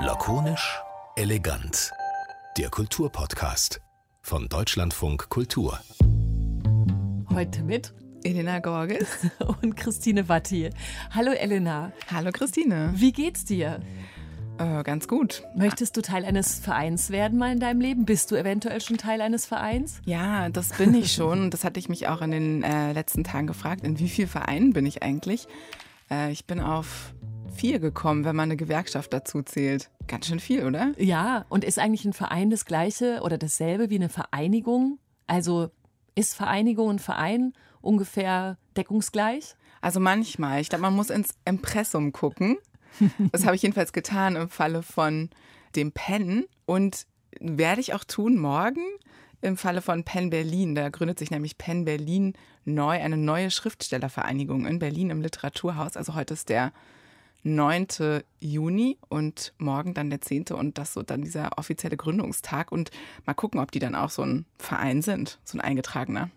Lakonisch, elegant. Der Kulturpodcast von Deutschlandfunk Kultur. Heute mit Elena Gorges und Christine Watti. Hallo Elena. Hallo Christine. Wie geht's dir? Äh, ganz gut. Möchtest du Teil eines Vereins werden mal in deinem Leben? Bist du eventuell schon Teil eines Vereins? Ja, das bin ich schon. das hatte ich mich auch in den äh, letzten Tagen gefragt. In wie vielen Vereinen bin ich eigentlich? Äh, ich bin auf vier gekommen, wenn man eine Gewerkschaft dazu zählt. Ganz schön viel, oder? Ja, und ist eigentlich ein Verein das gleiche oder dasselbe wie eine Vereinigung? Also ist Vereinigung und Verein ungefähr deckungsgleich? Also manchmal. Ich glaube, man muss ins Impressum gucken. Das habe ich jedenfalls getan im Falle von dem Penn und werde ich auch tun morgen im Falle von Penn Berlin. Da gründet sich nämlich Penn Berlin neu, eine neue Schriftstellervereinigung in Berlin im Literaturhaus. Also heute ist der 9. Juni und morgen dann der 10. und das so dann dieser offizielle Gründungstag und mal gucken, ob die dann auch so ein Verein sind, so ein eingetragener.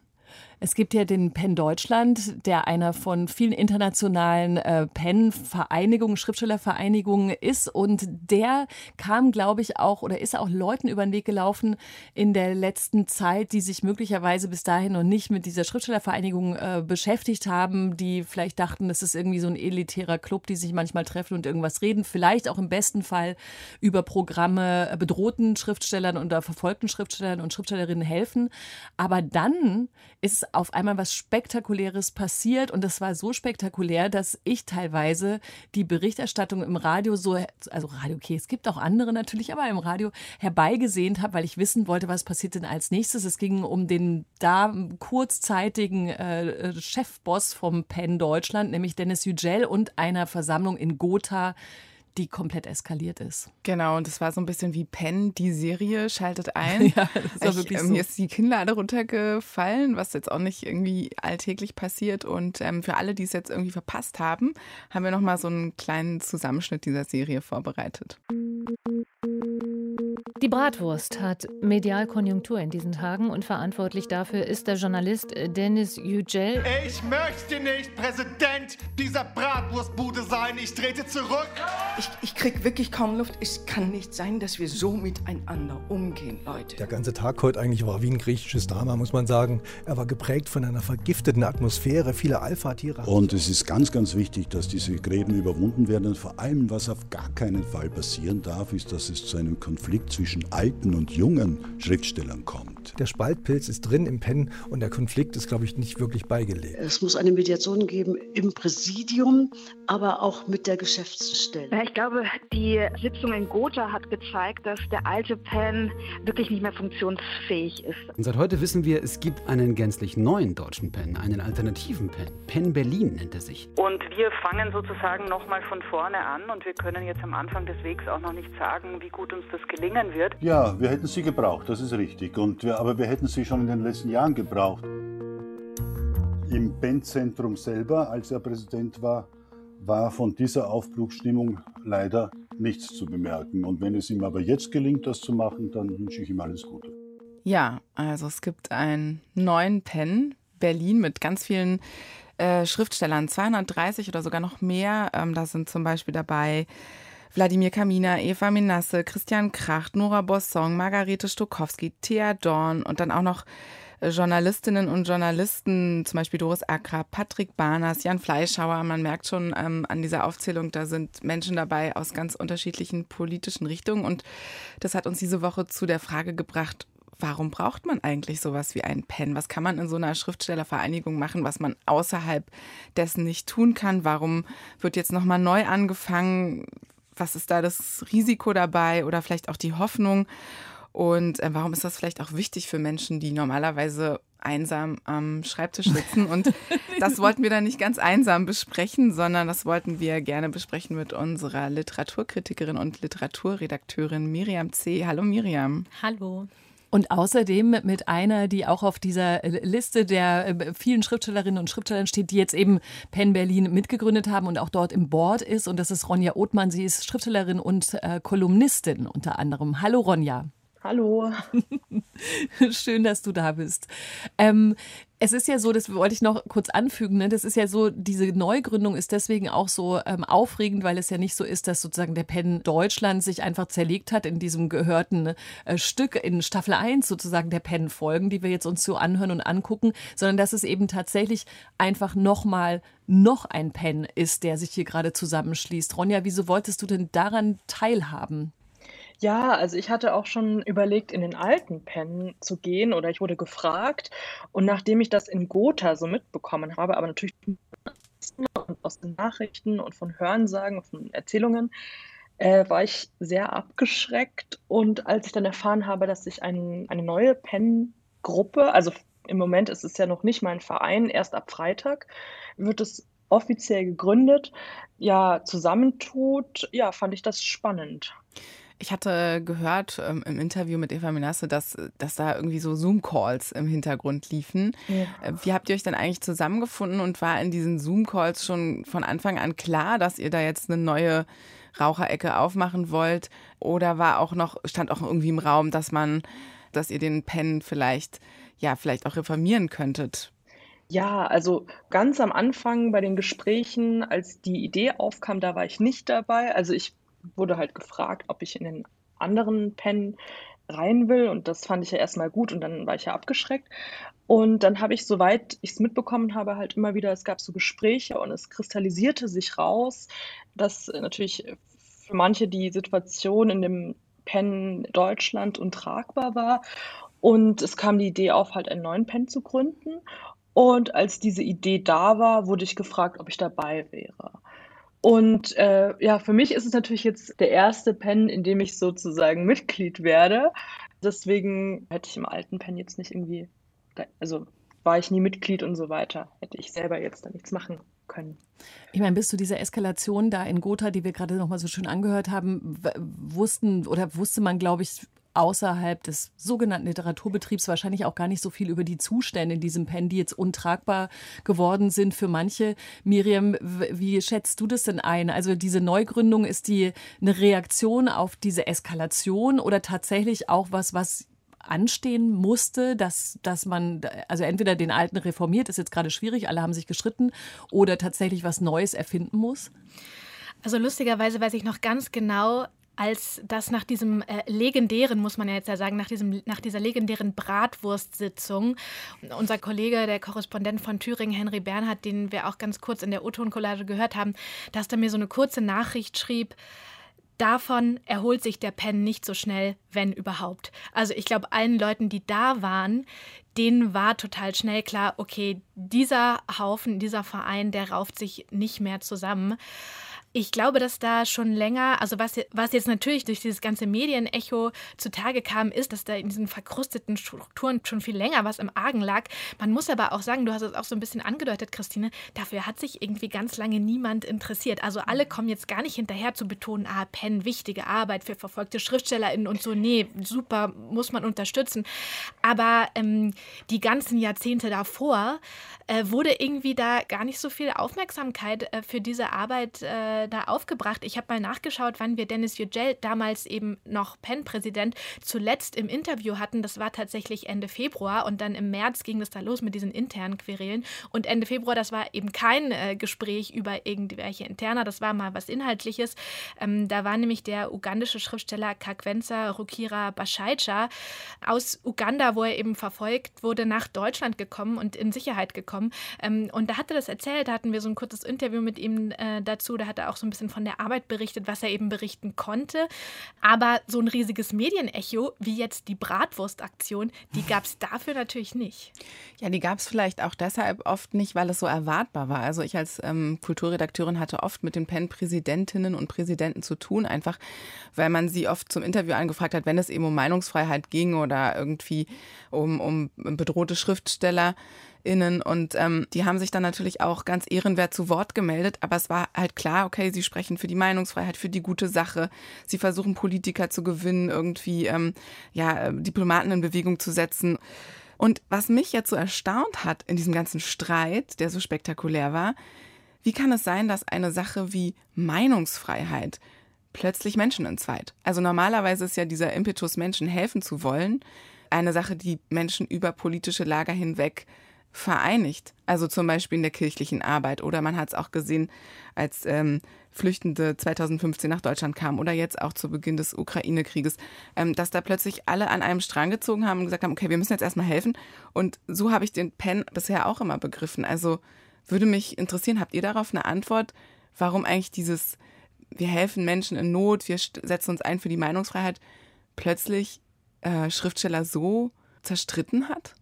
Es gibt ja den PEN Deutschland, der einer von vielen internationalen äh, PEN-Vereinigungen, Schriftstellervereinigungen ist. Und der kam, glaube ich, auch oder ist auch Leuten über den Weg gelaufen in der letzten Zeit, die sich möglicherweise bis dahin noch nicht mit dieser Schriftstellervereinigung äh, beschäftigt haben, die vielleicht dachten, das ist irgendwie so ein elitärer Club, die sich manchmal treffen und irgendwas reden. Vielleicht auch im besten Fall über Programme bedrohten Schriftstellern oder verfolgten Schriftstellern und Schriftstellerinnen helfen. Aber dann ist auf einmal was Spektakuläres passiert und das war so spektakulär, dass ich teilweise die Berichterstattung im Radio so, also Radio, okay, es gibt auch andere natürlich, aber im Radio herbeigesehnt habe, weil ich wissen wollte, was passiert denn als nächstes. Es ging um den da kurzzeitigen äh, Chefboss vom PEN Deutschland, nämlich Dennis Yücel und einer Versammlung in Gotha die komplett eskaliert ist. Genau, und das war so ein bisschen wie Penn, die Serie schaltet ein. ja, das war ich, wirklich ähm, so. Mir ist die Kinnlade runtergefallen, was jetzt auch nicht irgendwie alltäglich passiert. Und ähm, für alle, die es jetzt irgendwie verpasst haben, haben wir nochmal so einen kleinen Zusammenschnitt dieser Serie vorbereitet. Die Bratwurst hat Medialkonjunktur in diesen Tagen und verantwortlich dafür ist der Journalist Dennis Yücel. Ich möchte nicht Präsident dieser Bratwurstbude sein. Ich trete zurück. Ich, ich krieg wirklich kaum Luft. Es kann nicht sein, dass wir so miteinander umgehen, Leute. Der ganze Tag heute eigentlich war wie ein griechisches Drama, muss man sagen. Er war geprägt von einer vergifteten Atmosphäre, viele Alpha-Tiere. Und es ist ganz, ganz wichtig, dass diese Gräben überwunden werden. Und vor allem, was auf gar keinen Fall passieren darf, ist, dass es zu einem Konflikt zwischen alten und jungen Schriftstellern kommt. Der Spaltpilz ist drin im Pen und der Konflikt ist, glaube ich, nicht wirklich beigelegt. Es muss eine Mediation geben im Präsidium, aber auch mit der Geschäftsstelle. Ich glaube, die Sitzung in Gotha hat gezeigt, dass der alte Pen wirklich nicht mehr funktionsfähig ist. Und seit heute wissen wir, es gibt einen gänzlich neuen deutschen Pen, einen alternativen Pen. Pen Berlin nennt er sich. Und wir fangen sozusagen nochmal von vorne an und wir können jetzt am Anfang des Wegs auch noch nicht sagen, wie gut uns das gelingen wird. Ja, wir hätten sie gebraucht, das ist richtig. Und wir, aber wir hätten sie schon in den letzten Jahren gebraucht. Im Pendzentrum selber, als er Präsident war, war von dieser Aufbruchsstimmung leider nichts zu bemerken. Und wenn es ihm aber jetzt gelingt, das zu machen, dann wünsche ich ihm alles Gute. Ja, also es gibt einen neuen Pen, Berlin, mit ganz vielen äh, Schriftstellern, 230 oder sogar noch mehr. Ähm, da sind zum Beispiel dabei Wladimir Kamina, Eva Minasse, Christian Kracht, Nora Bossong, Margarete Stokowski, Thea Dorn und dann auch noch äh, Journalistinnen und Journalisten, zum Beispiel Doris Acker, Patrick Barners, Jan Fleischhauer. Man merkt schon ähm, an dieser Aufzählung, da sind Menschen dabei aus ganz unterschiedlichen politischen Richtungen. Und das hat uns diese Woche zu der Frage gebracht, warum braucht man eigentlich sowas wie einen Pen? Was kann man in so einer Schriftstellervereinigung machen, was man außerhalb dessen nicht tun kann? Warum wird jetzt nochmal neu angefangen? Was ist da das Risiko dabei oder vielleicht auch die Hoffnung? Und äh, warum ist das vielleicht auch wichtig für Menschen, die normalerweise einsam am Schreibtisch sitzen? Und das wollten wir dann nicht ganz einsam besprechen, sondern das wollten wir gerne besprechen mit unserer Literaturkritikerin und Literaturredakteurin Miriam C. Hallo Miriam. Hallo. Und außerdem mit einer, die auch auf dieser Liste der äh, vielen Schriftstellerinnen und Schriftstellern steht, die jetzt eben Penn Berlin mitgegründet haben und auch dort im Board ist. Und das ist Ronja Othmann. Sie ist Schriftstellerin und äh, Kolumnistin unter anderem. Hallo Ronja. Hallo. Schön, dass du da bist. Ähm, Es ist ja so, das wollte ich noch kurz anfügen, ne? das ist ja so, diese Neugründung ist deswegen auch so ähm, aufregend, weil es ja nicht so ist, dass sozusagen der Penn Deutschland sich einfach zerlegt hat in diesem gehörten äh, Stück in Staffel 1 sozusagen der Penn Folgen, die wir jetzt uns so anhören und angucken, sondern dass es eben tatsächlich einfach nochmal noch ein Penn ist, der sich hier gerade zusammenschließt. Ronja, wieso wolltest du denn daran teilhaben? Ja, also ich hatte auch schon überlegt, in den alten Pen zu gehen oder ich wurde gefragt. Und nachdem ich das in Gotha so mitbekommen habe, aber natürlich aus den Nachrichten und von Hörensagen, von Erzählungen, äh, war ich sehr abgeschreckt. Und als ich dann erfahren habe, dass sich ein, eine neue Pen-Gruppe, also im Moment ist es ja noch nicht mein Verein, erst ab Freitag wird es offiziell gegründet, ja, zusammentut, ja, fand ich das spannend. Ich hatte gehört ähm, im Interview mit Eva Menasse, dass, dass da irgendwie so Zoom-Calls im Hintergrund liefen. Ja. Äh, wie habt ihr euch denn eigentlich zusammengefunden und war in diesen Zoom-Calls schon von Anfang an klar, dass ihr da jetzt eine neue Raucherecke aufmachen wollt? Oder war auch noch, stand auch irgendwie im Raum, dass man, dass ihr den Pen vielleicht, ja, vielleicht auch reformieren könntet? Ja, also ganz am Anfang bei den Gesprächen, als die Idee aufkam, da war ich nicht dabei. Also ich wurde halt gefragt, ob ich in den anderen Pen rein will und das fand ich ja erstmal gut und dann war ich ja abgeschreckt. Und dann habe ich, soweit ich es mitbekommen habe, halt immer wieder, es gab so Gespräche und es kristallisierte sich raus, dass natürlich für manche die Situation in dem Pen Deutschland untragbar war. Und es kam die Idee auf, halt einen neuen Pen zu gründen. Und als diese Idee da war, wurde ich gefragt, ob ich dabei wäre. Und äh, ja, für mich ist es natürlich jetzt der erste Pen, in dem ich sozusagen Mitglied werde. Deswegen hätte ich im alten Pen jetzt nicht irgendwie, also war ich nie Mitglied und so weiter, hätte ich selber jetzt da nichts machen können. Ich meine, bis zu dieser Eskalation da in Gotha, die wir gerade noch mal so schön angehört haben, wussten oder wusste man, glaube ich, außerhalb des sogenannten Literaturbetriebs wahrscheinlich auch gar nicht so viel über die Zustände in diesem Pen, die jetzt untragbar geworden sind für manche. Miriam, wie schätzt du das denn ein? Also diese Neugründung, ist die eine Reaktion auf diese Eskalation oder tatsächlich auch was, was anstehen musste, dass, dass man, also entweder den alten reformiert, ist jetzt gerade schwierig, alle haben sich gestritten, oder tatsächlich was Neues erfinden muss? Also lustigerweise weiß ich noch ganz genau, als das nach diesem äh, legendären, muss man ja jetzt ja sagen, nach, diesem, nach dieser legendären Bratwurstsitzung, unser Kollege, der Korrespondent von Thüringen, Henry Bernhard, den wir auch ganz kurz in der O-Ton-Collage gehört haben, dass er mir so eine kurze Nachricht schrieb, Davon erholt sich der Pen nicht so schnell, wenn überhaupt. Also ich glaube, allen Leuten, die da waren, denen war total schnell klar, okay, dieser Haufen, dieser Verein, der rauft sich nicht mehr zusammen. Ich glaube, dass da schon länger, also was, was jetzt natürlich durch dieses ganze Medienecho zutage kam, ist, dass da in diesen verkrusteten Strukturen schon viel länger was im Argen lag. Man muss aber auch sagen, du hast es auch so ein bisschen angedeutet, Christine, dafür hat sich irgendwie ganz lange niemand interessiert. Also alle kommen jetzt gar nicht hinterher zu betonen, ah, Penn, wichtige Arbeit für verfolgte SchriftstellerInnen und so. Nee, super, muss man unterstützen. Aber ähm, die ganzen Jahrzehnte davor äh, wurde irgendwie da gar nicht so viel Aufmerksamkeit äh, für diese Arbeit äh, da aufgebracht. Ich habe mal nachgeschaut, wann wir Dennis Yücel, damals eben noch PEN-Präsident, zuletzt im Interview hatten. Das war tatsächlich Ende Februar und dann im März ging es da los mit diesen internen Querelen. Und Ende Februar, das war eben kein äh, Gespräch über irgendwelche Interna, das war mal was Inhaltliches. Ähm, da war nämlich der ugandische Schriftsteller Kakwenza Rukira Bashaicha aus Uganda, wo er eben verfolgt wurde, nach Deutschland gekommen und in Sicherheit gekommen. Ähm, und da hat er das erzählt, da hatten wir so ein kurzes Interview mit ihm äh, dazu, da hat er auch so ein bisschen von der Arbeit berichtet, was er eben berichten konnte. Aber so ein riesiges Medienecho wie jetzt die Bratwurstaktion, die gab es dafür natürlich nicht. Ja, die gab es vielleicht auch deshalb oft nicht, weil es so erwartbar war. Also ich als ähm, Kulturredakteurin hatte oft mit den PEN-Präsidentinnen und Präsidenten zu tun, einfach weil man sie oft zum Interview angefragt hat, wenn es eben um Meinungsfreiheit ging oder irgendwie um, um bedrohte Schriftsteller. KollegInnen und ähm, die haben sich dann natürlich auch ganz ehrenwert zu Wort gemeldet, aber es war halt klar, okay, sie sprechen für die Meinungsfreiheit, für die gute Sache, sie versuchen Politiker zu gewinnen, irgendwie ähm, ja, äh, Diplomaten in Bewegung zu setzen. Und was mich jetzt so erstaunt hat in diesem ganzen Streit, der so spektakulär war, wie kann es sein, dass eine Sache wie Meinungsfreiheit plötzlich Menschen entzweit? Also normalerweise ist ja dieser Impetus, Menschen helfen zu wollen, eine Sache, die Menschen über politische Lager hinweg vereinigt. Also zum Beispiel in der kirchlichen Arbeit. Oder man hat es auch gesehen, als ähm, Flüchtende 2015 nach Deutschland kamen oder jetzt auch zu Beginn des Ukraine-Krieges, ähm, dass da plötzlich alle an einem Strang gezogen haben und gesagt haben, okay, wir müssen jetzt erstmal helfen. Und so habe ich den Pen bisher auch immer begriffen. Also würde mich interessieren, habt ihr darauf eine Antwort, warum eigentlich dieses, wir helfen Menschen in Not, wir setzen uns ein für die Meinungsfreiheit, plötzlich äh, Schriftsteller so zerstritten hat?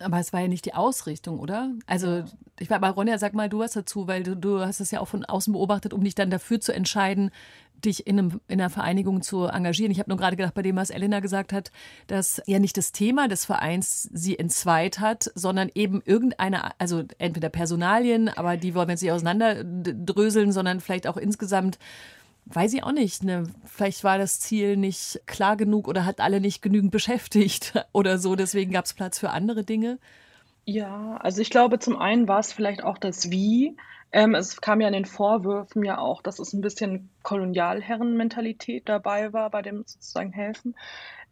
Aber es war ja nicht die Ausrichtung, oder? Also, ich war aber Ronja, sag mal du was dazu, weil du, du hast es ja auch von außen beobachtet, um dich dann dafür zu entscheiden, dich in, einem, in einer Vereinigung zu engagieren. Ich habe nur gerade gedacht, bei dem, was Elena gesagt hat, dass ja nicht das Thema des Vereins sie entzweit hat, sondern eben irgendeine, also entweder Personalien, aber die wollen wir jetzt nicht auseinanderdröseln, sondern vielleicht auch insgesamt weiß ich auch nicht. Ne? Vielleicht war das Ziel nicht klar genug oder hat alle nicht genügend beschäftigt oder so. Deswegen gab es Platz für andere Dinge. Ja, also ich glaube, zum einen war es vielleicht auch das Wie. Ähm, es kam ja in den Vorwürfen ja auch, dass es ein bisschen Kolonialherrenmentalität dabei war bei dem sozusagen Helfen.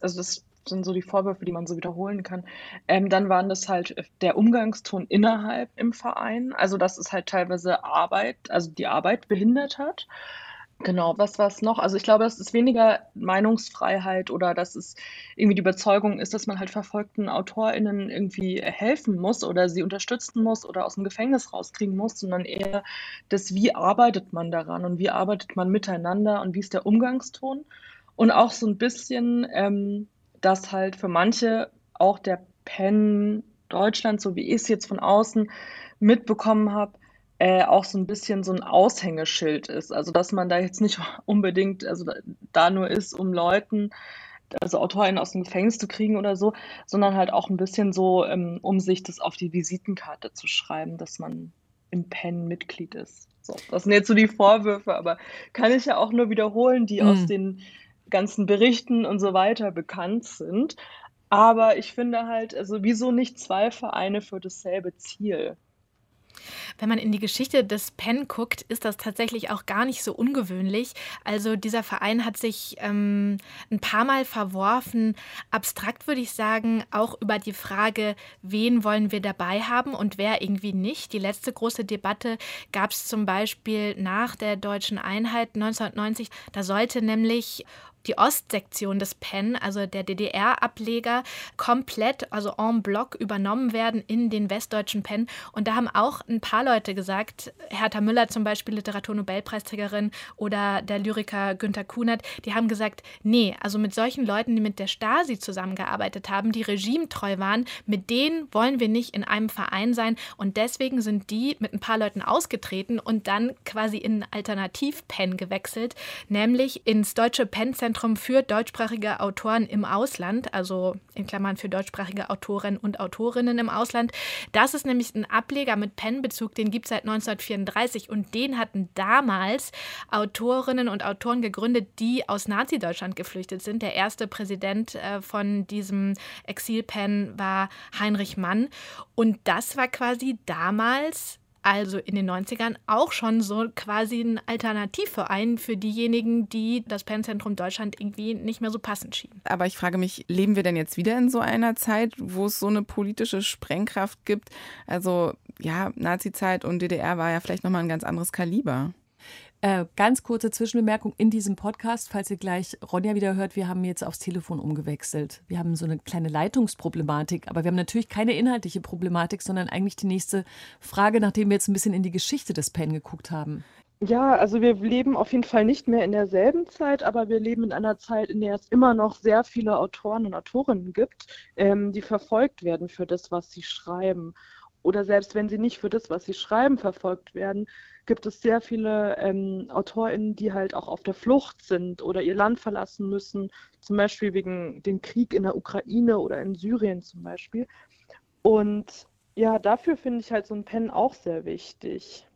Also das sind so die Vorwürfe, die man so wiederholen kann. Ähm, dann waren das halt der Umgangston innerhalb im Verein, also dass es halt teilweise Arbeit, also die Arbeit behindert hat. Genau, was war's noch? Also ich glaube, das ist weniger Meinungsfreiheit oder dass es irgendwie die Überzeugung ist, dass man halt verfolgten AutorInnen irgendwie helfen muss oder sie unterstützen muss oder aus dem Gefängnis rauskriegen muss, sondern eher das, wie arbeitet man daran und wie arbeitet man miteinander und wie ist der Umgangston. Und auch so ein bisschen, ähm, dass halt für manche auch der Pen Deutschland, so wie ich es jetzt von außen mitbekommen habe, äh, auch so ein bisschen so ein Aushängeschild ist. Also dass man da jetzt nicht unbedingt, also da, da nur ist, um Leuten, also AutorInnen aus dem Gefängnis zu kriegen oder so, sondern halt auch ein bisschen so, ähm, um sich das auf die Visitenkarte zu schreiben, dass man im PEN Mitglied ist. So, das sind jetzt so die Vorwürfe, aber kann ich ja auch nur wiederholen, die mhm. aus den ganzen Berichten und so weiter bekannt sind. Aber ich finde halt, also wieso nicht zwei Vereine für dasselbe Ziel? Wenn man in die Geschichte des PEN guckt, ist das tatsächlich auch gar nicht so ungewöhnlich. Also dieser Verein hat sich ähm, ein paar Mal verworfen, abstrakt würde ich sagen, auch über die Frage, wen wollen wir dabei haben und wer irgendwie nicht. Die letzte große Debatte gab es zum Beispiel nach der deutschen Einheit 1990. Da sollte nämlich die Ostsektion des PEN, also der DDR-Ableger, komplett, also en bloc übernommen werden in den westdeutschen PEN. Und da haben auch ein paar Leute gesagt, Hertha Müller zum Beispiel, Literaturnobelpreisträgerin oder der Lyriker Günter Kunert, die haben gesagt, nee, also mit solchen Leuten, die mit der Stasi zusammengearbeitet haben, die regimetreu waren, mit denen wollen wir nicht in einem Verein sein. Und deswegen sind die mit ein paar Leuten ausgetreten und dann quasi in Alternativ-PEN gewechselt, nämlich ins deutsche PEN-Zentrum Zentrum für deutschsprachige Autoren im Ausland, also in Klammern für deutschsprachige Autorinnen und Autorinnen im Ausland. Das ist nämlich ein Ableger mit Pen-Bezug, den gibt es seit 1934 und den hatten damals Autorinnen und Autoren gegründet, die aus Nazi-Deutschland geflüchtet sind. Der erste Präsident äh, von diesem Exil-Pen war Heinrich Mann und das war quasi damals also in den 90ern, auch schon so quasi ein Alternativverein für diejenigen, die das Pennzentrum Deutschland irgendwie nicht mehr so passend schienen. Aber ich frage mich, leben wir denn jetzt wieder in so einer Zeit, wo es so eine politische Sprengkraft gibt? Also ja, Nazi-Zeit und DDR war ja vielleicht nochmal ein ganz anderes Kaliber. Äh, ganz kurze Zwischenbemerkung in diesem Podcast, falls ihr gleich Ronja wieder hört, wir haben jetzt aufs Telefon umgewechselt. Wir haben so eine kleine Leitungsproblematik, aber wir haben natürlich keine inhaltliche Problematik, sondern eigentlich die nächste Frage, nachdem wir jetzt ein bisschen in die Geschichte des PEN geguckt haben. Ja, also wir leben auf jeden Fall nicht mehr in derselben Zeit, aber wir leben in einer Zeit, in der es immer noch sehr viele Autoren und Autorinnen gibt, ähm, die verfolgt werden für das, was sie schreiben. Oder selbst wenn sie nicht für das, was sie schreiben, verfolgt werden, gibt es sehr viele ähm, AutorInnen, die halt auch auf der Flucht sind oder ihr Land verlassen müssen, zum Beispiel wegen dem Krieg in der Ukraine oder in Syrien zum Beispiel. Und ja, dafür finde ich halt so ein Pen auch sehr wichtig.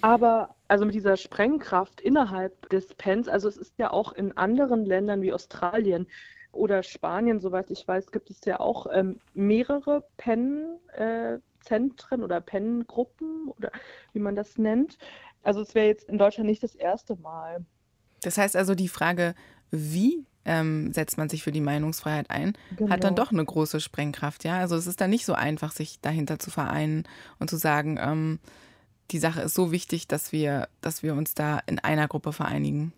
Aber also mit dieser Sprengkraft innerhalb des Pens, also es ist ja auch in anderen Ländern wie Australien oder Spanien, soweit ich weiß, gibt es ja auch ähm, mehrere Pen. Äh, oder Pennengruppen oder wie man das nennt. Also es wäre jetzt in Deutschland nicht das erste Mal. Das heißt also die Frage, wie ähm, setzt man sich für die Meinungsfreiheit ein, Genau. hat dann doch eine große Sprengkraft. Ja, also es ist dann nicht so einfach, sich dahinter zu vereinen und zu sagen, ähm, die Sache ist so wichtig, dass wir, dass wir uns da in einer Gruppe vereinigen.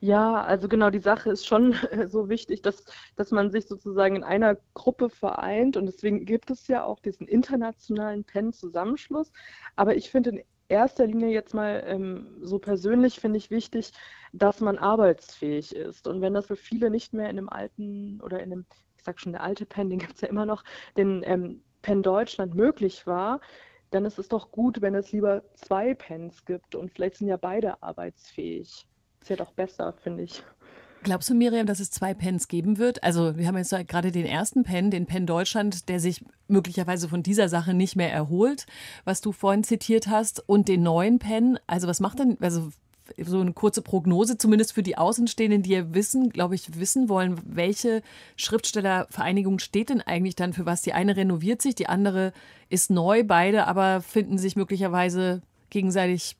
Ja, also genau, die Sache ist schon so wichtig, dass, dass man sich sozusagen in einer Gruppe vereint und deswegen gibt es ja auch diesen internationalen PEN-Zusammenschluss. Aber ich finde in erster Linie jetzt mal ähm, so persönlich finde ich wichtig, dass man arbeitsfähig ist. Und wenn das für viele nicht mehr in dem alten oder in dem, ich sag schon, der alte PEN, den gibt es ja immer noch, den ähm, PEN Deutschland möglich war, dann ist es doch gut, wenn es lieber zwei PENs gibt und vielleicht sind ja beide arbeitsfähig. Ist ja doch besser, finde ich. Glaubst du, Miriam, dass es zwei Pens geben wird? Also, wir haben jetzt gerade den ersten Pen, den Pen Deutschland, der sich möglicherweise von dieser Sache nicht mehr erholt, was du vorhin zitiert hast, und den neuen Pen. Also, was macht denn, also so eine kurze Prognose, zumindest für die Außenstehenden, die ja wissen, glaube ich, wissen wollen, welche Schriftstellervereinigung steht denn eigentlich dann für was? Die eine renoviert sich, die andere ist neu, beide aber finden sich möglicherweise gegenseitig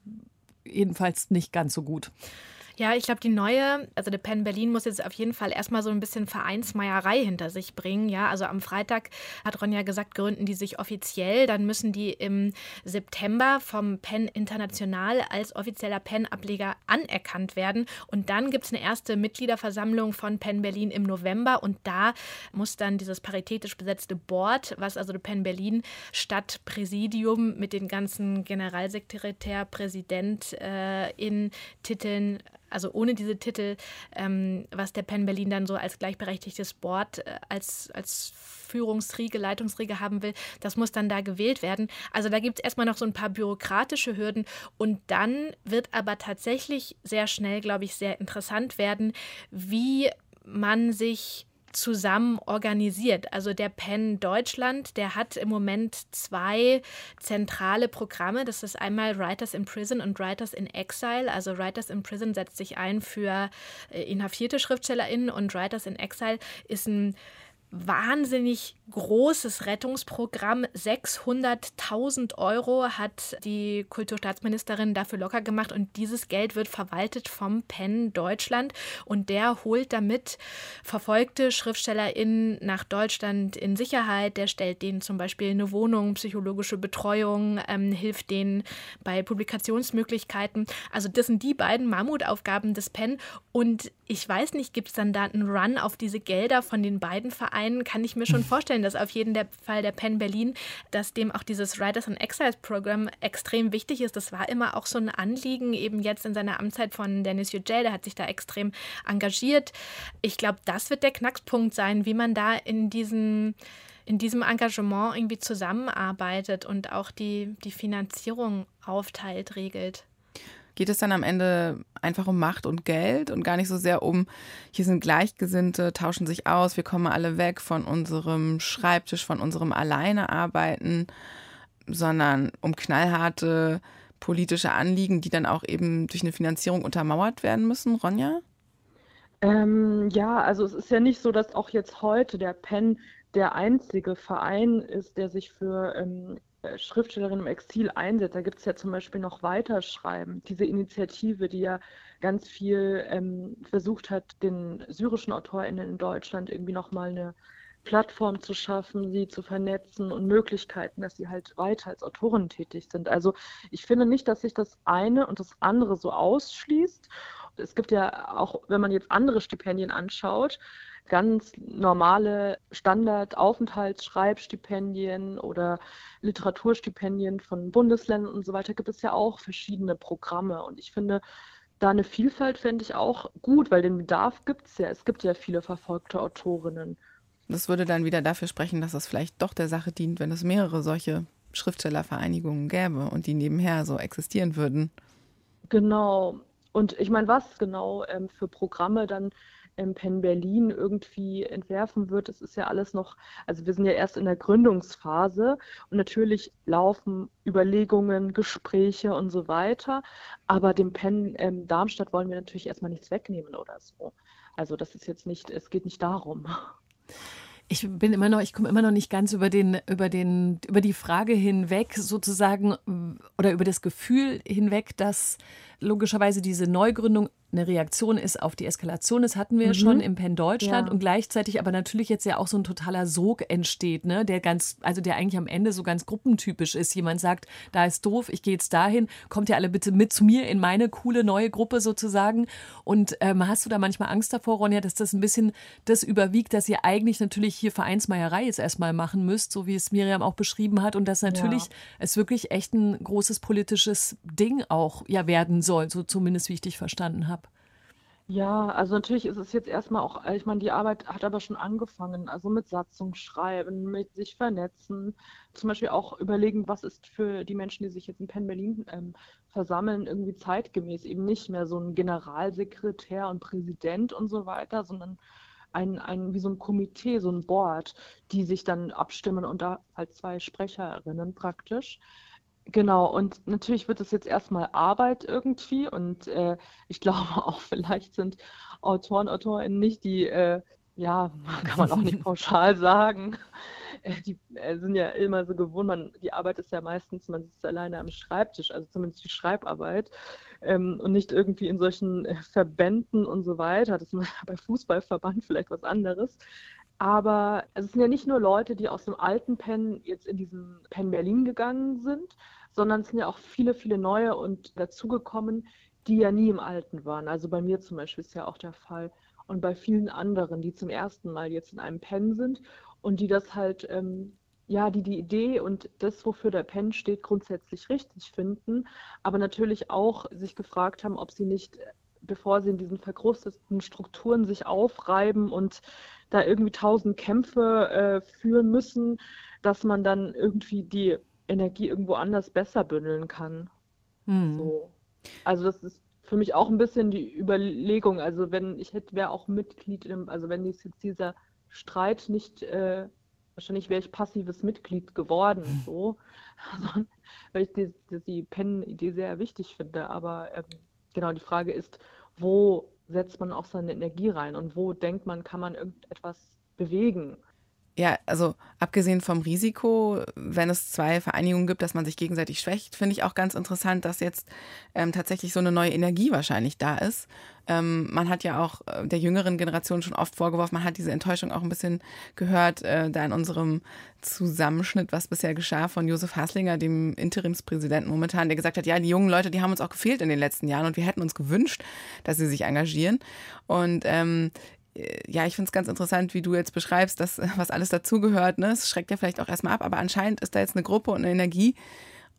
jedenfalls nicht ganz so gut. Ja, ich glaube, die neue, also der Penn Berlin muss jetzt auf jeden Fall erstmal so ein bisschen Vereinsmeierei hinter sich bringen. Ja, also am Freitag hat Ronja gesagt, gründen die sich offiziell. Dann müssen die im September vom Penn International als offizieller Penn-Ableger anerkannt werden. Und dann gibt es eine erste Mitgliederversammlung von Penn Berlin im November. Und da muss dann dieses paritätisch besetzte Board, was also Penn Berlin statt Präsidium mit den ganzen Generalsekretär, Präsident äh, in Titeln also ohne diese Titel, ähm, was der Penn Berlin dann so als gleichberechtigtes Board, äh, als, als Führungsriege, Leitungsriege haben will, das muss dann da gewählt werden. Also da gibt es erstmal noch so ein paar bürokratische Hürden und dann wird aber tatsächlich sehr schnell, glaube ich, sehr interessant werden, wie man sich zusammen organisiert. Also der PEN Deutschland, der hat im Moment zwei zentrale Programme. Das ist einmal Writers in Prison und Writers in Exile. Also Writers in Prison setzt sich ein für äh, inhaftierte SchriftstellerInnen und Writers in Exile ist ein wahnsinnig großes Rettungsprogramm. 600.000 Euro hat die Kulturstaatsministerin dafür locker gemacht und dieses Geld wird verwaltet vom PEN Deutschland und der holt damit verfolgte SchriftstellerInnen nach Deutschland in Sicherheit. Der stellt denen zum Beispiel eine Wohnung, psychologische Betreuung, ähm, hilft denen bei Publikationsmöglichkeiten. Also das sind die beiden Mammutaufgaben des PEN und ich weiß nicht, gibt es dann da einen Run auf diese Gelder von den beiden Vereinen? Kann ich mir schon vorstellen, dass auf jeden Fall der Penn Berlin, dass dem auch dieses Writers on Exile Program extrem wichtig ist. Das war immer auch so ein Anliegen, eben jetzt in seiner Amtszeit von Dennis Yücel, der hat sich da extrem engagiert. Ich glaube, das wird der Knackspunkt sein, wie man da in diesen in diesem Engagement irgendwie zusammenarbeitet und auch die, die Finanzierung aufteilt, regelt geht es dann am Ende einfach um Macht und Geld und gar nicht so sehr um, hier sind Gleichgesinnte, tauschen sich aus, wir kommen alle weg von unserem Schreibtisch, von unserem Alleinearbeiten, sondern um knallharte politische Anliegen, die dann auch eben durch eine Finanzierung untermauert werden müssen, Ronja? Ähm, ja, also es ist ja nicht so, dass auch jetzt heute der PEN der einzige Verein ist, der sich für ähm, äh, Schriftstellerin im Exil einsetzt. Da gibt es ja zum Beispiel noch Weiterschreiben, diese Initiative, die ja ganz viel ähm, versucht hat, den syrischen AutorInnen in Deutschland irgendwie nochmal eine Plattform zu schaffen, sie zu vernetzen und Möglichkeiten, dass sie halt weiter als Autoren tätig sind. Also ich finde nicht, dass sich das eine und das andere so ausschließt. Es gibt ja auch, wenn man jetzt andere Stipendien anschaut, ganz normale Standardaufenthaltsschreibstipendien oder Literaturstipendien von Bundesländern und so weiter gibt es ja auch verschiedene Programme. Und ich finde, da eine Vielfalt fände ich auch gut, weil den Bedarf gibt es ja. Es gibt ja viele verfolgte Autorinnen. Das würde dann wieder dafür sprechen, dass es vielleicht doch der Sache dient, wenn es mehrere solche Schriftstellervereinigungen gäbe und die nebenher so existieren würden. Genau. Und ich meine, was genau ähm, für Programme dann ähm, Penn Berlin irgendwie entwerfen wird. Das ist ja alles noch, also wir sind ja erst in der Gründungsphase und natürlich laufen Überlegungen, Gespräche und so weiter. Aber dem Penn ähm, Darmstadt wollen wir natürlich erstmal nichts wegnehmen oder so. Also das ist jetzt nicht, es geht nicht darum. Ich bin immer noch, ich komme immer noch nicht ganz über den, über den, über die Frage hinweg, sozusagen, oder über das Gefühl hinweg, dass logischerweise diese Neugründung eine Reaktion ist auf die Eskalation. Das hatten wir mhm. schon im Penn Deutschland Ja. und gleichzeitig aber natürlich jetzt ja auch so ein totaler Sog entsteht, ne? der ganz, also der eigentlich am Ende so ganz gruppentypisch ist. Jemand sagt, da ist doof, ich gehe jetzt dahin, kommt ihr alle bitte mit zu mir in meine coole neue Gruppe sozusagen. Und ähm, hast du da manchmal Angst davor, Ronja, dass das ein bisschen das überwiegt, dass ihr eigentlich natürlich hier Vereinsmeierei jetzt erstmal machen müsst, so wie es Miriam auch beschrieben hat und dass natürlich Ja. es wirklich echt ein großes politisches Ding auch ja werden soll, so zumindest wie ich dich verstanden habe. Ja, also natürlich ist es jetzt erstmal auch, ich meine, die Arbeit hat aber schon angefangen, also mit Satzung schreiben, mit sich vernetzen, zum Beispiel auch überlegen, was ist für die Menschen, die sich jetzt in Penn Berlin ähm, versammeln, irgendwie zeitgemäß, eben nicht mehr so ein Generalsekretär und Präsident und so weiter, sondern ein, ein, wie so ein Komitee, so ein Board, die sich dann abstimmen und da halt zwei Sprecherinnen praktisch. Genau, und natürlich wird es jetzt erstmal Arbeit irgendwie und äh, ich glaube auch, vielleicht sind Autoren, Autorinnen nicht die, äh, ja, kann man auch nicht pauschal sagen, äh, die äh, sind ja immer so gewohnt, man, die Arbeit ist ja meistens, man sitzt alleine am Schreibtisch, also zumindest die Schreibarbeit ähm, und nicht irgendwie in solchen äh, Verbänden und so weiter. Das ist bei Fußballverband vielleicht was anderes. Aber es sind ja nicht nur Leute, die aus dem alten Penn jetzt in diesen Penn Berlin gegangen sind, sondern es sind ja auch viele, viele neue und dazugekommen, die ja nie im alten waren. Also bei mir zum Beispiel ist ja auch der Fall. Und bei vielen anderen, die zum ersten Mal jetzt in einem Penn sind und die das halt, ähm, ja, die die Idee und das, wofür der Penn steht, grundsätzlich richtig finden, aber natürlich auch sich gefragt haben, ob sie nicht, bevor sie in diesen verkrusteten Strukturen sich aufreiben und da irgendwie tausend Kämpfe äh, führen müssen, dass man dann irgendwie die Energie irgendwo anders besser bündeln kann. Hm. So. Also das ist für mich auch ein bisschen die Überlegung. Also wenn ich hätte, wäre auch Mitglied, im, also wenn jetzt dieser Streit nicht, äh, wahrscheinlich wäre ich passives Mitglied geworden, so, also, weil ich die, die, die Pen-Idee sehr wichtig finde. Aber ähm, genau, die Frage ist, wo setzt man auch seine Energie rein und wo denkt man, kann man irgendetwas bewegen? Ja, also abgesehen vom Risiko, wenn es zwei Vereinigungen gibt, dass man sich gegenseitig schwächt, finde ich auch ganz interessant, dass jetzt ähm, tatsächlich so eine neue Energie wahrscheinlich da ist. Ähm, man hat ja auch äh, der jüngeren Generation schon oft vorgeworfen, man hat diese Enttäuschung auch ein bisschen gehört, äh, da in unserem Zusammenschnitt, was bisher geschah von Josef Haslinger, dem Interimspräsidenten momentan, der gesagt hat, ja, die jungen Leute, die haben uns auch gefehlt in den letzten Jahren und wir hätten uns gewünscht, dass sie sich engagieren. Und ähm, ja, ich finde es ganz interessant, wie du jetzt beschreibst, dass, was alles dazugehört. Ne? Es schreckt ja vielleicht auch erstmal ab, aber anscheinend ist da jetzt eine Gruppe und eine Energie.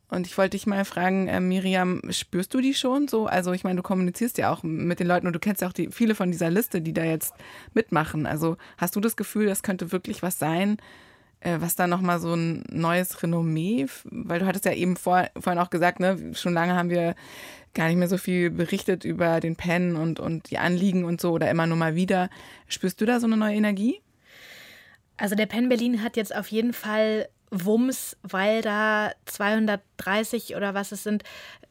Und ich wollte dich mal fragen, äh, Miriam, spürst du die schon so? Also ich meine, du kommunizierst ja auch mit den Leuten und du kennst ja auch die, viele von dieser Liste, die da jetzt mitmachen. Also hast du das Gefühl, das könnte wirklich was sein, äh, was da nochmal so ein neues Renommee, weil du hattest ja eben vor, vorhin auch gesagt, ne, schon lange haben wir gar nicht mehr so viel berichtet über den Pen und, und die Anliegen und so oder immer nur mal wieder. Spürst du da so eine neue Energie? Also der Penn Berlin hat jetzt auf jeden Fall Wumms, weil da 230 oder was es sind,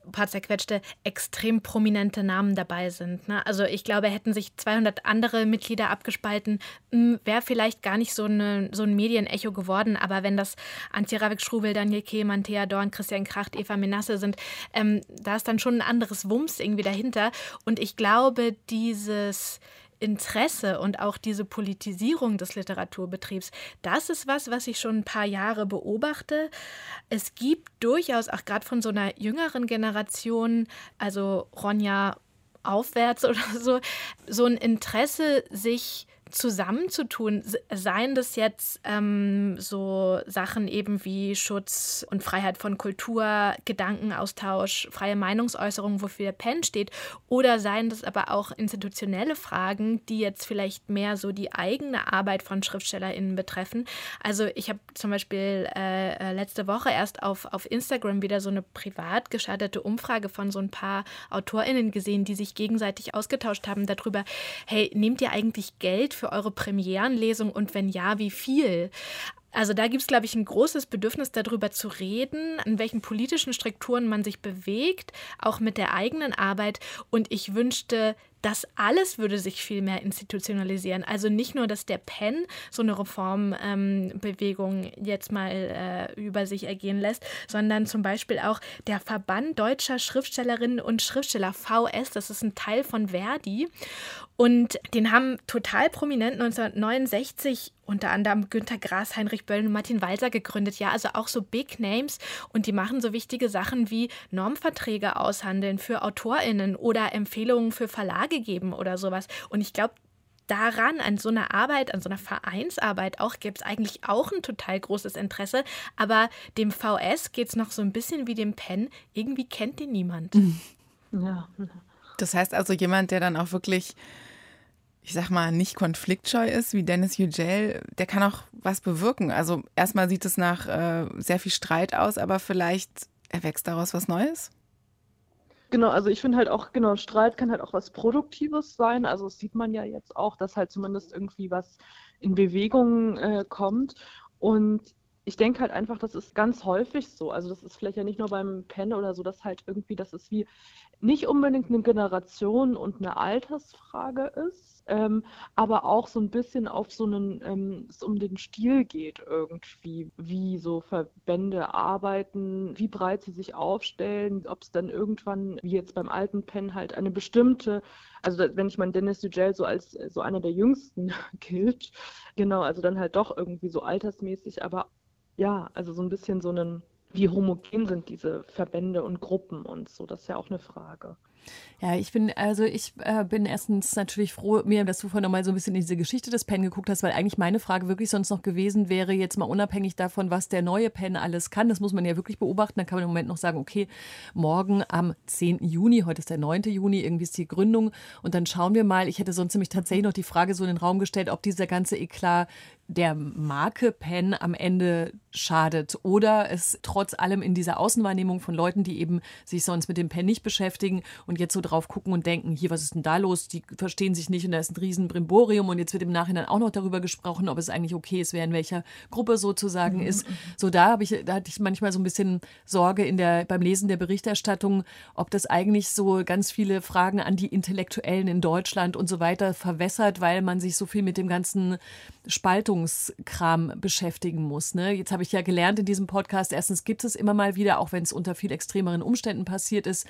ein paar zerquetschte, extrem prominente Namen dabei sind. Ne? Also ich glaube, hätten sich 200 andere Mitglieder abgespalten, wäre vielleicht gar nicht so, eine, so ein Medienecho geworden. Aber wenn das Antje Ravik-Schrubel, Daniel Kehmann, Thea Dorn, Christian Kracht, Eva Menasse sind, ähm, da ist dann schon ein anderes Wumms irgendwie dahinter. Und ich glaube, dieses Interesse und auch diese Politisierung des Literaturbetriebs, das ist was, was ich schon ein paar Jahre beobachte. Es gibt durchaus auch gerade von so einer jüngeren Generation, also Ronja aufwärts oder so, so ein Interesse, sich zusammenzutun, seien das jetzt ähm, so Sachen eben wie Schutz und Freiheit von Kultur, Gedankenaustausch, freie Meinungsäußerung, wofür der PEN steht, oder seien das aber auch institutionelle Fragen, die jetzt vielleicht mehr so die eigene Arbeit von SchriftstellerInnen betreffen. Also ich habe zum Beispiel äh, letzte Woche erst auf, auf Instagram wieder so eine privat gestartete Umfrage von so ein paar AutorInnen gesehen, die sich gegenseitig ausgetauscht haben darüber, hey, nehmt ihr eigentlich Geld für eure Premierenlesung und wenn ja, wie viel? Also da gibt es, glaube ich, ein großes Bedürfnis darüber zu reden, in welchen politischen Strukturen man sich bewegt, auch mit der eigenen Arbeit. Und ich wünschte, das alles würde sich viel mehr institutionalisieren. Also nicht nur, dass der PEN so eine Reformbewegung ähm, jetzt mal äh, über sich ergehen lässt, sondern zum Beispiel auch der Verband deutscher Schriftstellerinnen und Schriftsteller VS, das ist ein Teil von Verdi. Und den haben total prominent 1969 unter anderem Günter Grass, Heinrich Böll und Martin Walser gegründet. Ja, also auch so Big Names. Und die machen so wichtige Sachen wie Normverträge aushandeln für AutorInnen oder Empfehlungen für Verlage geben oder sowas. Und ich glaube, daran, an so einer Arbeit, an so einer Vereinsarbeit auch, gibt es eigentlich auch ein total großes Interesse. Aber dem VS geht es noch so ein bisschen wie dem PEN. Irgendwie kennt den niemand. Ja. Das heißt also, jemand, der dann auch wirklich ich sag mal, nicht konfliktscheu ist, wie Dennis Yücel, der kann auch was bewirken. Also erstmal sieht es nach äh, sehr viel Streit aus, aber vielleicht erwächst daraus was Neues? Genau, also ich finde halt auch, genau, Streit kann halt auch was Produktives sein. Also das sieht man ja jetzt auch, dass halt zumindest irgendwie was in Bewegung äh, kommt. Und ich denke halt einfach, das ist ganz häufig so. Also das ist vielleicht ja nicht nur beim Pen oder so, dass halt irgendwie, das ist wie nicht unbedingt eine Generation und eine Altersfrage ist, ähm, aber auch so ein bisschen auf so einen, ähm, es um den Stil geht irgendwie, wie so Verbände arbeiten, wie breit sie sich aufstellen, ob es dann irgendwann, wie jetzt beim alten Pen, halt eine bestimmte, also wenn ich mal Dennis Yücel so als so einer der jüngsten gilt, genau, also dann halt doch irgendwie so altersmäßig, aber ja, also so ein bisschen so einen wie homogen sind diese Verbände und Gruppen und so, das ist ja auch eine Frage. Ja, ich bin, also ich äh, bin erstens natürlich froh, mir, dass du vorhin nochmal so ein bisschen in diese Geschichte des Pen geguckt hast, weil eigentlich meine Frage wirklich sonst noch gewesen wäre, jetzt mal unabhängig davon, was der neue Pen alles kann, das muss man ja wirklich beobachten, dann kann man im Moment noch sagen, okay, morgen am 10. Juni, heute ist der 9. Juni, irgendwie ist die Gründung und dann schauen wir mal, ich hätte sonst nämlich tatsächlich noch die Frage so in den Raum gestellt, ob dieser ganze Eklat der Marke Pen am Ende schadet oder es trotz allem in dieser Außenwahrnehmung von Leuten, die eben sich sonst mit dem Pen nicht beschäftigen und jetzt so drauf gucken und denken, hier, was ist denn da los? Die verstehen sich nicht und da ist ein riesen Brimborium und jetzt wird im Nachhinein auch noch darüber gesprochen, ob es eigentlich okay ist, wer in welcher Gruppe sozusagen mhm. ist. So da habe ich, da hatte ich manchmal so ein bisschen Sorge in der, beim Lesen der Berichterstattung, ob das eigentlich so ganz viele Fragen an die Intellektuellen in Deutschland und so weiter verwässert, weil man sich so viel mit dem ganzen Spaltungskram beschäftigen muss. Ne? Jetzt habe ich ja gelernt in diesem Podcast, erstens gibt es immer mal wieder, auch wenn es unter viel extremeren Umständen passiert ist.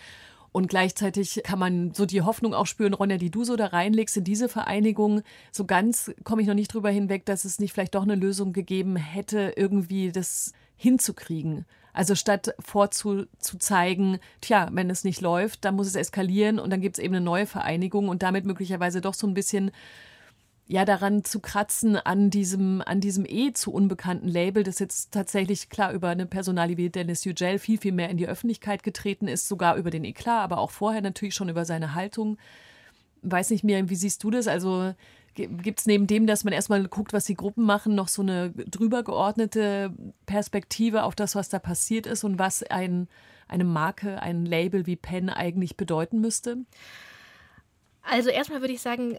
Und gleichzeitig kann man so die Hoffnung auch spüren, Ronja, die du so da reinlegst in diese Vereinigung. So ganz komme ich noch nicht drüber hinweg, dass es nicht vielleicht doch eine Lösung gegeben hätte, irgendwie das hinzukriegen. Also statt vorzuzeigen, tja, wenn es nicht läuft, dann muss es eskalieren und dann gibt es eben eine neue Vereinigung und damit möglicherweise doch so ein bisschen ja daran zu kratzen an diesem an diesem eh zu unbekannten Label, das jetzt tatsächlich klar über eine Personalie wie Dennis Yücel viel viel mehr in die Öffentlichkeit getreten ist, sogar über den Eklat, aber auch vorher natürlich schon über seine Haltung. Weiß nicht mehr, wie siehst du das? Also gibt es neben dem, dass man erstmal guckt, was die Gruppen machen, noch so eine drüber geordnete Perspektive auf das, was da passiert ist und was ein, eine Marke, ein Label wie Penn eigentlich bedeuten müsste? Also erstmal würde ich sagen,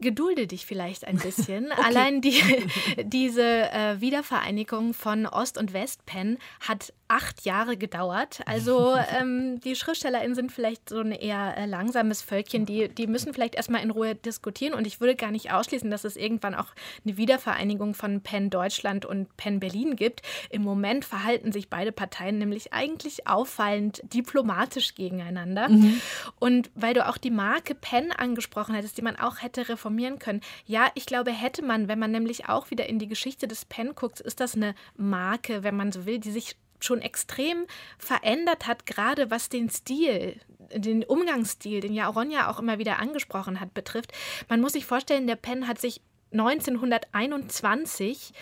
gedulde dich vielleicht ein bisschen. okay. Allein die, diese äh, Wiedervereinigung von Ost- und Westpenn hat acht Jahre gedauert. Also ähm, die SchriftstellerInnen sind vielleicht so ein eher äh, langsames Völkchen, die, die müssen vielleicht erstmal in Ruhe diskutieren und ich würde gar nicht ausschließen, dass es irgendwann auch eine Wiedervereinigung von Penn Deutschland und Penn Berlin gibt. Im Moment verhalten sich beide Parteien nämlich eigentlich auffallend diplomatisch gegeneinander. Mhm. Und weil du auch die Marke Penn angesprochen hättest, die man auch hätte reformieren können. Ja, ich glaube, hätte man, wenn man nämlich auch wieder in die Geschichte des Penn guckt, ist das eine Marke, wenn man so will, die sich schon extrem verändert hat, gerade was den Stil, den Umgangsstil, den ja Ronja auch immer wieder angesprochen hat, betrifft. Man muss sich vorstellen, der Penn hat sich 1921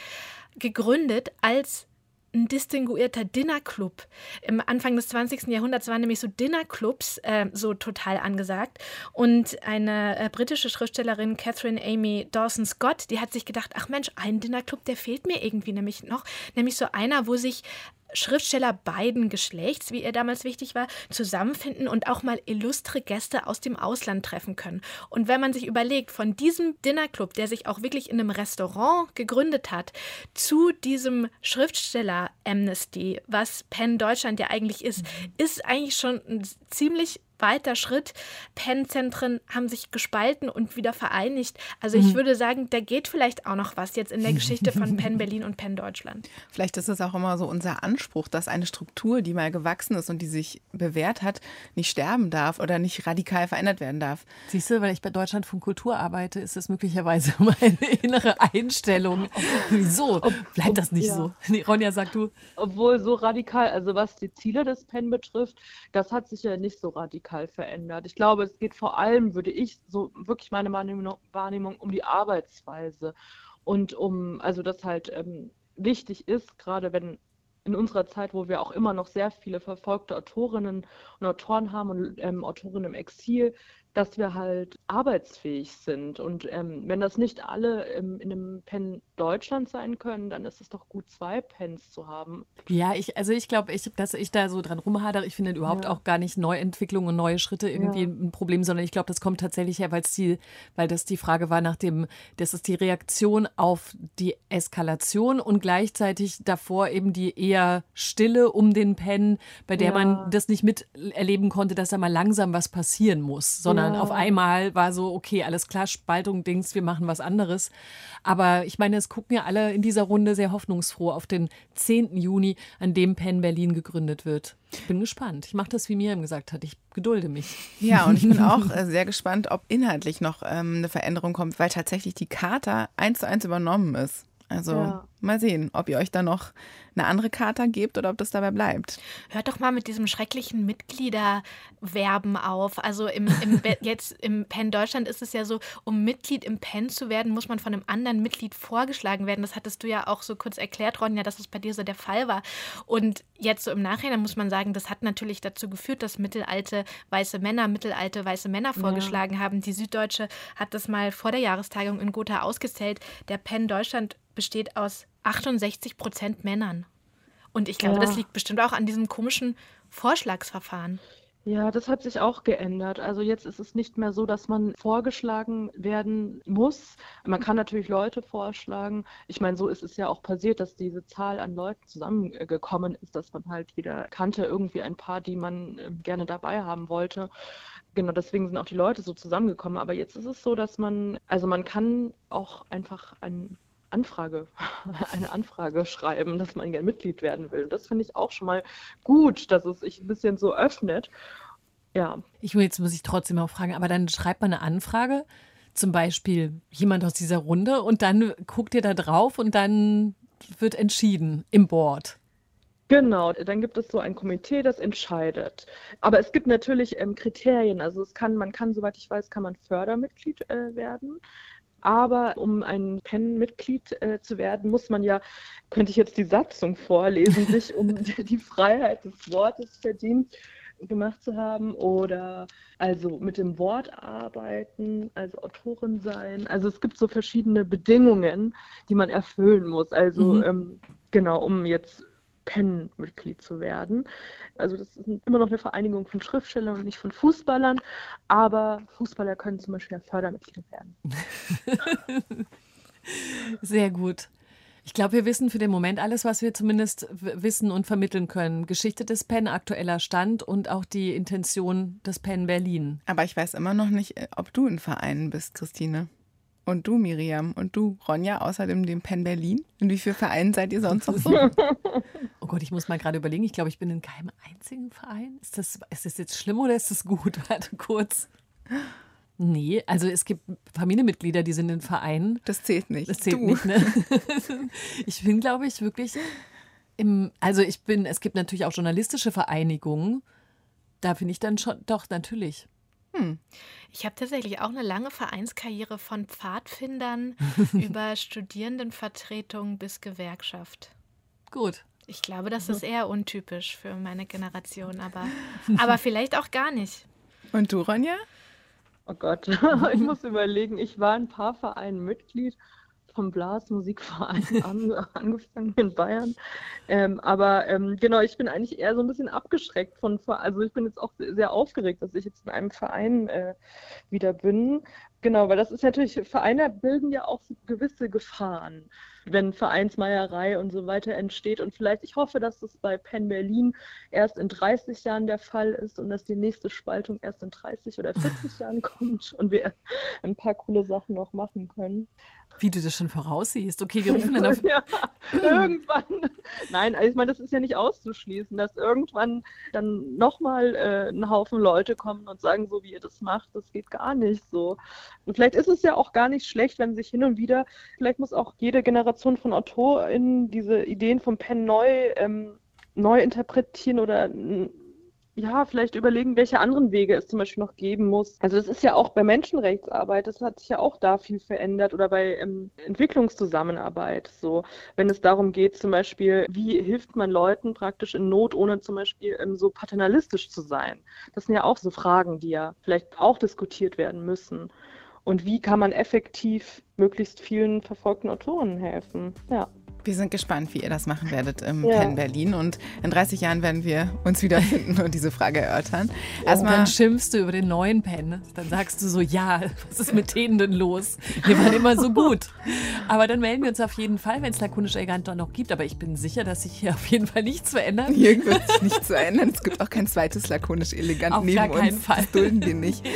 gegründet als ein distinguierter Dinnerclub. Im Anfang des 20. Jahrhunderts waren nämlich so Dinnerclubs äh, so total angesagt. Und eine äh, britische Schriftstellerin, Catherine Amy Dawson Scott, die hat sich gedacht, ach Mensch, ein Dinnerclub, der fehlt mir irgendwie nämlich noch. Nämlich so einer, wo sich Schriftsteller beiden Geschlechts, wie er damals wichtig war, zusammenfinden und auch mal illustre Gäste aus dem Ausland treffen können. Und wenn man sich überlegt, von diesem Dinnerclub, der sich auch wirklich in einem Restaurant gegründet hat, zu diesem Schriftsteller Amnesty, was Penn Deutschland ja eigentlich ist, mhm. ist eigentlich schon ein ziemlich weiter Schritt. Pen-Zentren haben sich gespalten und wieder vereinigt. Also ich mhm. würde sagen, da geht vielleicht auch noch was jetzt in der Geschichte von Penn Berlin und Penn Deutschland. Vielleicht ist es auch immer so unser Anspruch, dass eine Struktur, die mal gewachsen ist und die sich bewährt hat, nicht sterben darf oder nicht radikal verändert werden darf. Siehst du, weil ich bei Deutschland von Kultur arbeite, ist das möglicherweise meine innere Einstellung. Wieso? Bleibt das nicht ja. so? Nee, Ronja, sag du. Obwohl so radikal, also was die Ziele des Penn betrifft, das hat sich ja nicht so radikal verändert. Ich glaube, es geht vor allem, würde ich so wirklich meine Wahrnehmung, um die Arbeitsweise und um, also das halt ähm, wichtig ist, gerade wenn in unserer Zeit, wo wir auch immer noch sehr viele verfolgte Autorinnen und Autoren haben und ähm, Autorinnen im Exil, dass wir halt arbeitsfähig sind. Und ähm, wenn das nicht alle im, in einem Pen Deutschland sein können, dann ist es doch gut, zwei Pens zu haben. Ja, ich, also ich glaube, ich, dass ich da so dran rumhadere, ich finde überhaupt ja. auch gar nicht Neuentwicklung und neue Schritte irgendwie ja. ein Problem, sondern ich glaube, das kommt tatsächlich her, weil die, weil das die Frage war nach dem, das ist die Reaktion auf die Eskalation und gleichzeitig davor eben die eher Stille um den Pen, bei der ja. man das nicht miterleben konnte, dass da mal langsam was passieren muss, sondern sondern auf einmal war so, okay, alles klar, Spaltung, Dings, wir machen was anderes. Aber ich meine, es gucken ja alle in dieser Runde sehr hoffnungsfroh auf den 10. Juni, an dem Penn Berlin gegründet wird. Ich bin gespannt. Ich mache das, wie Miriam gesagt hat. Ich gedulde mich. Ja, und ich bin auch äh, sehr gespannt, ob inhaltlich noch ähm, eine Veränderung kommt, weil tatsächlich die Charta eins zu eins übernommen ist. Also ja. Mal sehen, ob ihr euch da noch eine andere Charta gebt oder ob das dabei bleibt. Hört doch mal mit diesem schrecklichen Mitgliederwerben auf. Also im, im jetzt im PEN Deutschland ist es ja so, um Mitglied im PEN zu werden, muss man von einem anderen Mitglied vorgeschlagen werden. Das hattest du ja auch so kurz erklärt, Ronja, dass es bei dir so der Fall war. Und jetzt so im Nachhinein muss man sagen, das hat natürlich dazu geführt, dass mittelalte weiße Männer mittelalte weiße Männer vorgeschlagen ja. haben. Die Süddeutsche hat das mal vor der Jahrestagung in Gotha ausgezählt. Der PEN Deutschland besteht aus 68 Prozent Männern. Und ich glaube, ja. das liegt bestimmt auch an diesem komischen Vorschlagsverfahren. Ja, das hat sich auch geändert. Also jetzt ist es nicht mehr so, dass man vorgeschlagen werden muss. Man kann natürlich Leute vorschlagen. Ich meine, so ist es ja auch passiert, dass diese Zahl an Leuten zusammengekommen ist, dass man halt jeder kannte irgendwie ein paar, die man ähm, gerne dabei haben wollte. Genau, deswegen sind auch die Leute so zusammengekommen. Aber jetzt ist es so, dass man, also man kann auch einfach ein Anfrage, eine Anfrage schreiben, dass man gerne Mitglied werden will. Das finde ich auch schon mal gut, dass es sich ein bisschen so öffnet. Ja. Ich will jetzt muss ich trotzdem auch fragen, aber dann schreibt man eine Anfrage, zum Beispiel jemand aus dieser Runde, und dann guckt ihr da drauf und dann wird entschieden im Board. Genau, dann gibt es so ein Komitee, das entscheidet. Aber es gibt natürlich ähm, Kriterien. Also es kann, man kann, soweit ich weiß, kann man Fördermitglied äh, werden. Aber um ein PEN-Mitglied äh, zu werden, muss man ja, könnte ich jetzt die Satzung vorlesen, sich um die Freiheit des Wortes verdient gemacht zu haben oder also mit dem Wort arbeiten, also Autorin sein. Also es gibt so verschiedene Bedingungen, die man erfüllen muss. Also mhm. ähm, genau, um jetzt PEN-Mitglied zu werden. Also das ist immer noch eine Vereinigung von Schriftstellern und nicht von Fußballern, aber Fußballer können zum Beispiel Fördermitglied werden. Sehr gut. Ich glaube, wir wissen für den Moment alles, was wir zumindest wissen und vermitteln können. Geschichte des PEN, aktueller Stand und auch die Intention des PEN Berlin. Aber ich weiß immer noch nicht, äh, ob du in Vereinen bist, Christine. Und du, Miriam. Und du, Ronja, außerdem dem Penn Berlin. In wie vielen Vereinen seid ihr sonst noch so? Gott, ich muss mal gerade überlegen. Ich glaube, ich bin in keinem einzigen Verein. Ist das, ist das jetzt schlimm oder ist das gut? Warte kurz. Nee, also es gibt Familienmitglieder, die sind in Vereinen. Das zählt nicht. Das zählt du. nicht, ne? Ich bin, glaube ich, wirklich im, also ich bin, es gibt natürlich auch journalistische Vereinigungen. Da bin ich dann schon, doch, natürlich. Hm. Ich habe tatsächlich auch eine lange Vereinskarriere von Pfadfindern über Studierendenvertretung bis Gewerkschaft. Gut. Ich glaube, das ist eher untypisch für meine Generation, aber, aber vielleicht auch gar nicht. Und du, Ronja? Oh Gott, ich muss überlegen, ich war in ein paar Vereinen Mitglied vom Blasmusikverein an, angefangen in Bayern. Ähm, aber ähm, genau, ich bin eigentlich eher so ein bisschen abgeschreckt von, also ich bin jetzt auch sehr aufgeregt, dass ich jetzt in einem Verein äh, wieder bin. Genau, weil das ist natürlich, Vereine bilden ja auch gewisse Gefahren. wenn Vereinsmeierei und so weiter entsteht. Und vielleicht, ich hoffe, dass das bei Penn Berlin erst in 30 Jahren der Fall ist und dass die nächste Spaltung erst in 30 oder 40 Jahren kommt und wir ein paar coole Sachen noch machen können. Wie du das schon voraussiehst. Okay, wir rufen dann auf. ja, irgendwann. Nein, also ich meine, das ist ja nicht auszuschließen, dass irgendwann dann nochmal äh, ein Haufen Leute kommen und sagen, so wie ihr das macht, das geht gar nicht so. Und vielleicht ist es ja auch gar nicht schlecht, wenn sich hin und wieder, vielleicht muss auch jede Generation von AutorInnen diese Ideen vom Pen neu, ähm, neu interpretieren oder ja, vielleicht überlegen, welche anderen Wege es zum Beispiel noch geben muss. Also das ist ja auch bei Menschenrechtsarbeit, das hat sich ja auch da viel verändert oder bei ähm, Entwicklungszusammenarbeit. So, wenn es darum geht, zum Beispiel, wie hilft man Leuten praktisch in Not, ohne zum Beispiel ähm, so paternalistisch zu sein. Das sind ja auch so Fragen, die ja vielleicht auch diskutiert werden müssen. Und wie kann man effektiv möglichst vielen verfolgten Autoren helfen? Ja. Wir sind gespannt, wie ihr das machen werdet im ja. Penn Berlin. Und in 30 Jahren werden wir uns wiederfinden und diese Frage erörtern. Erstmal dann schimpfst du über den neuen Penn. Dann sagst du so, ja, was ist mit denen denn los? Wir waren immer so gut. Aber dann melden wir uns auf jeden Fall, wenn es lakonisch elegant noch gibt. Aber ich bin sicher, dass sich hier auf jeden Fall nichts verändert. Hier wird sich nichts verändern. Es gibt auch kein zweites lakonisch elegant auf neben uns. Fall. Das dulden wir nicht.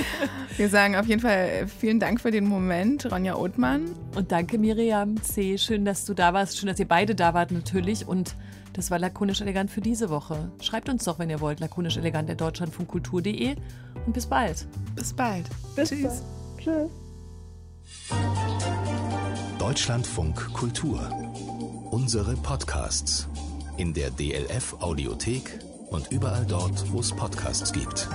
Wir sagen auf jeden Fall vielen Dank für den Moment, Ronja Othmann. Und danke, Miriam C. Schön, dass du da warst. Schön, dass ihr beide da wart natürlich. Und das war lakonisch elegant für diese Woche. Schreibt uns doch, wenn ihr wollt, lakonisch elegant der Deutschlandfunkkultur.de. Und bis bald. Bis bald. Bis Tschüss. Bald. Tschüss. Deutschlandfunk Kultur. Unsere Podcasts. In der DLF Audiothek und überall dort, wo es Podcasts gibt.